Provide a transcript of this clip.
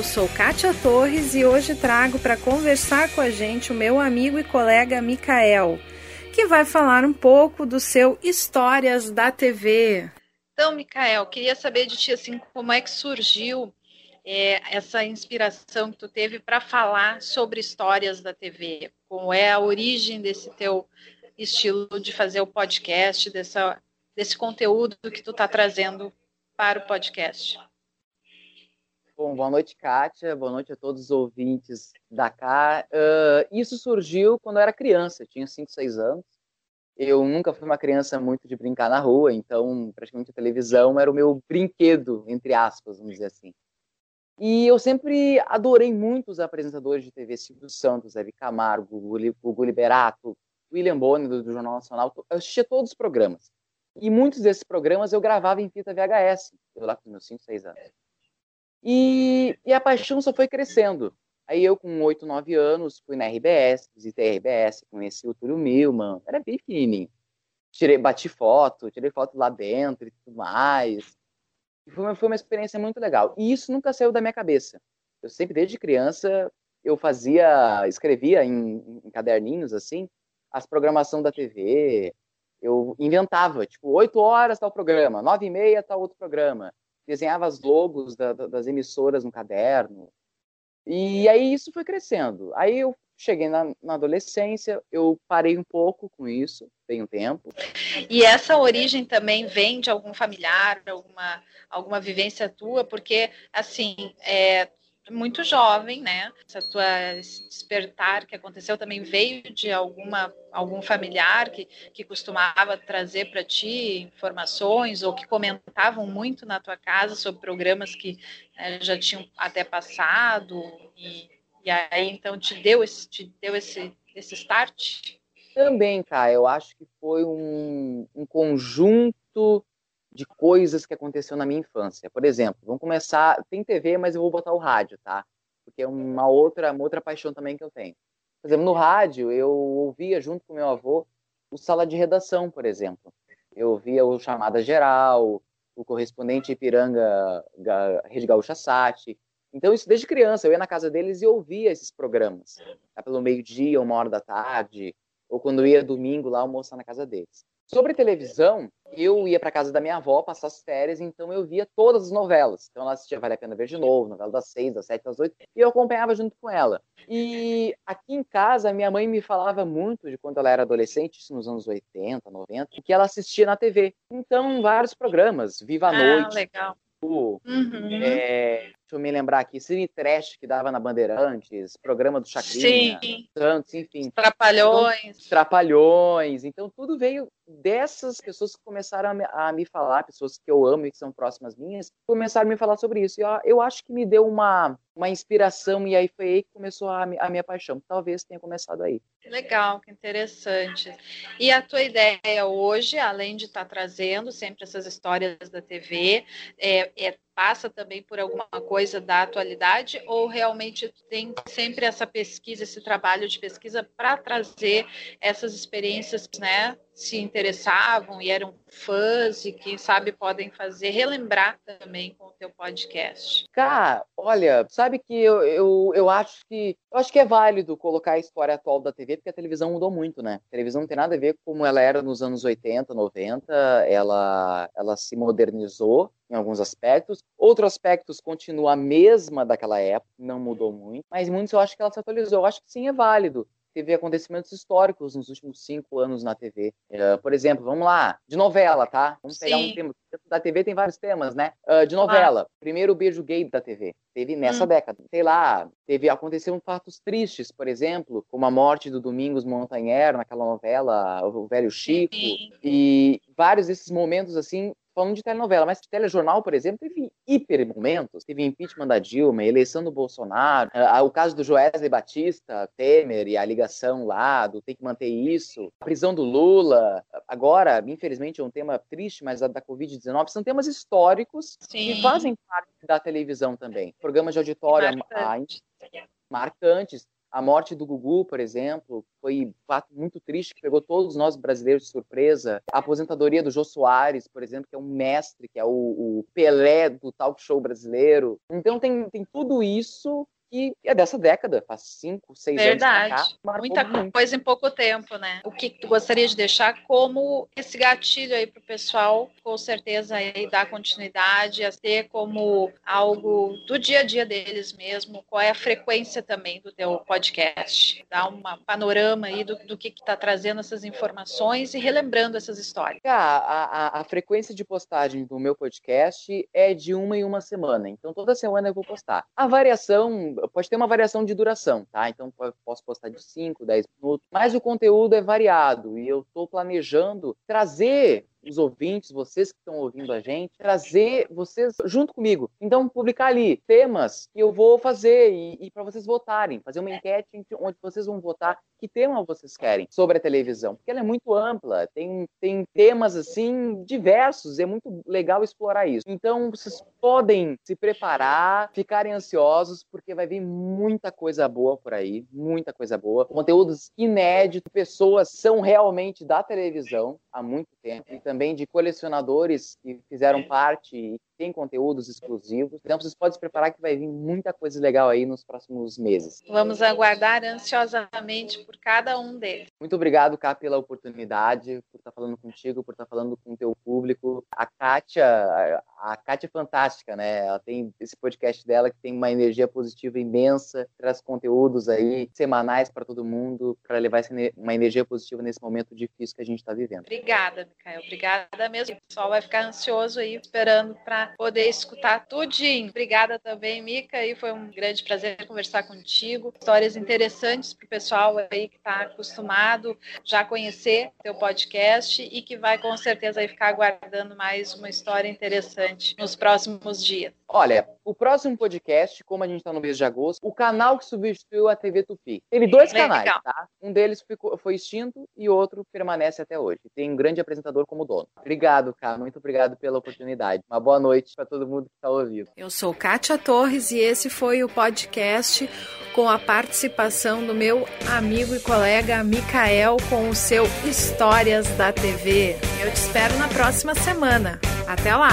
Eu sou Kátia Torres e hoje trago para conversar com a gente o meu amigo e colega Micael, que vai falar um pouco do seu Histórias da TV. Então, Micael, queria saber de ti assim, como é que surgiu é, essa inspiração que tu teve para falar sobre histórias da TV? Como é a origem desse teu estilo de fazer o podcast, dessa, desse conteúdo que tu está trazendo para o podcast? Bom, boa noite, Kátia. Boa noite a todos os ouvintes da cá. Uh, isso surgiu quando eu era criança, eu tinha 5, 6 anos. Eu nunca fui uma criança muito de brincar na rua, então praticamente a televisão era o meu brinquedo, entre aspas, vamos dizer assim. E eu sempre adorei muito os apresentadores de TV, Silvio Santos, Hebe Camargo, Gugu Liberato, William Bonner, do, do Jornal Nacional. Eu assistia todos os programas. E muitos desses programas eu gravava em fita VHS, eu lá com meus 5, 6 anos. E, e a paixão só foi crescendo. Aí eu, com 8, 9 anos, fui na RBS, visitei a RBS, conheci o Túlio Milman, era bem pequenininho. Tirei, bati foto, tirei foto lá dentro e tudo mais. E foi uma, foi uma experiência muito legal. E isso nunca saiu da minha cabeça. Eu sempre, desde criança, eu fazia, escrevia em, em caderninhos, assim, as programação da TV. Eu inventava, tipo, 8 horas tal programa, 9 e meia tal outro programa desenhava as logos da, da, das emissoras no caderno. E aí isso foi crescendo. Aí eu cheguei na, na, adolescência, eu parei um pouco com isso, tem um tempo. E essa origem também vem de algum familiar, alguma, alguma vivência tua? Porque, assim, é, muito jovem, né? Essa tua esse despertar que aconteceu também veio de alguma algum familiar que, que costumava trazer para ti informações ou que comentavam muito na tua casa sobre programas que né, já tinham até passado e, e aí então te deu esse te deu esse esse start? Também, cara, eu acho que foi um, um conjunto de coisas que aconteceu na minha infância. Por exemplo, vamos começar. Tem TV, mas eu vou botar o rádio, tá? Porque é uma outra, uma outra paixão também que eu tenho. Por exemplo, no rádio, eu ouvia junto com meu avô o sala de redação, por exemplo. Eu ouvia o Chamada Geral, o correspondente Ipiranga, Rede Gaúcha Sat. Então, isso desde criança. Eu ia na casa deles e ouvia esses programas. Tá? Pelo meio-dia, uma hora da tarde, ou quando ia domingo lá almoçar na casa deles. Sobre televisão, eu ia para casa da minha avó passar as férias, então eu via todas as novelas. Então ela assistia Vale a Pena Ver de Novo, novela das seis, das sete, das oito, e eu acompanhava junto com ela. E aqui em casa, minha mãe me falava muito de quando ela era adolescente, isso nos anos 80, 90, que ela assistia na TV. Então, vários programas, Viva a ah, Noite. Legal. Uhum. É, Deixa eu me lembrar aqui, Cine Trash que dava na Bandeirantes, programa do Chacrinha, Sim. Santos, enfim. Trapalhões. Então, trapalhões. Então, tudo veio dessas pessoas que começaram a me, a me, falar, pessoas que eu amo e que são próximas minhas, começaram a me falar sobre isso. E eu, eu acho que me deu uma, uma inspiração e aí foi aí que começou a, a minha paixão. Talvez tenha começado aí. Legal, que interessante. E a tua ideia hoje, além de estar tá trazendo sempre essas histórias da TV, é, é passa também por alguma coisa da atualidade ou realmente tem sempre essa pesquisa, esse trabalho de pesquisa para trazer essas experiências, né, se interessavam e eram fãs e quem sabe podem fazer relembrar também com o teu podcast? Cara, olha, sabe que eu, eu, eu acho que eu acho que é válido colocar a história atual da TV, porque a televisão mudou muito, né? A televisão não tem nada a ver com como ela era nos anos 80, 90, ela, ela se modernizou em alguns aspectos, outros aspectos continuam a mesma daquela época, não mudou muito, mas muitos eu acho que ela se atualizou. Eu acho que sim, é válido teve acontecimentos históricos nos últimos cinco anos na TV. Uh, eh, por exemplo, vamos lá, de novela, tá? Vamos pegar Sim. um tema. Da TV tem vários temas, né? Uh, de novela. Ah. Primeiro beijo gay da TV. Teve nessa hum. década. Sei lá, teve aconteceram fatos tristes, por exemplo, como a morte do Domingos Montanher naquela novela O Velho Chico. Sim. E vários desses momentos assim falando de telenovela, mas telejornal, por exemplo, teve hiper momentos. Teve impeachment da Dilma, eleição do Bolsonaro, o caso do Joesley Batista, Temer e a ligação lá, do tem que manter isso, a prisão do Lula. Agora, infelizmente, é um tema triste, mas a da Covid-19 são temas históricos Sim. que fazem parte da televisão também. Programas de auditório marcantes. marcantes A morte do Gugu, por exemplo, foi um fato muito triste que pegou todos nós brasileiros de surpresa. A aposentadoria do Jô Soares, por exemplo, que é um mestre, que é o, o Pelé do talk show brasileiro. Então tem, tem tudo isso que é dessa década, faz cinco, seis Verdade. anos cá. Muita muito. coisa em pouco tempo, né? O que tu gostaria de deixar como esse gatilho aí para o pessoal, com certeza aí dar continuidade, a ter como algo do dia a dia deles mesmo, qual é a frequência também do teu podcast? Dar um panorama aí do, do que está trazendo essas informações e relembrando essas histórias. Ah, a, a frequência de postagem do meu podcast é de uma em uma semana, então toda semana eu vou postar. A variação pode ter uma variação de duração, tá? Então posso postar de 5, 10 minutos, mas o conteúdo é variado e eu estou planejando trazer os ouvintes, vocês que estão ouvindo a gente, trazer vocês junto comigo. Então, publicar ali temas que eu vou fazer e, e para vocês votarem, fazer uma enquete onde vocês vão votar que tema vocês querem sobre a televisão, porque ela é muito ampla, tem, tem temas assim diversos, é muito legal explorar isso. Então, vocês podem se preparar, ficarem ansiosos, porque vai vir muita coisa boa por aí, muita coisa boa, conteúdos inéditos, pessoas são realmente da televisão há muito tempo. E também de colecionadores que fizeram parte e tem conteúdos exclusivos. Então vocês podem se preparar que vai vir muita coisa legal aí nos próximos meses. Vamos aguardar ansiosamente por cada um deles. Muito obrigado, Cá, pela oportunidade, por estar falando contigo, por estar falando com o teu público. A Kátia, a Kátia é fantástica, né? Ela tem esse podcast dela que tem uma energia positiva imensa, traz conteúdos aí semanais para todo mundo, para levar uma energia positiva nesse momento difícil que a gente está vivendo. Obrigada, Micael. Obrigada mesmo. O pessoal vai ficar ansioso aí esperando para poder escutar tudinho. Obrigada também, Mica, e foi um grande prazer conversar contigo. Histórias interessantes para o pessoal aí que está acostumado já conhecer teu podcast e que vai com certeza aí ficar aguardando mais uma história interessante nos próximos dias. Olha, o próximo podcast, como a gente está no mês de agosto, o canal que substituiu a TV Tupi. Teve dois canais, tá? Um deles ficou, foi extinto e outro permanece até hoje. Tem um grande apresentador como dono. Obrigado, cara. Muito obrigado pela oportunidade. Uma boa noite para todo mundo que está ouvindo. Eu sou Kátia Torres e esse foi o podcast com a participação do meu amigo e colega Micael com o seu Histórias da TV. Eu te espero na próxima semana. Até lá!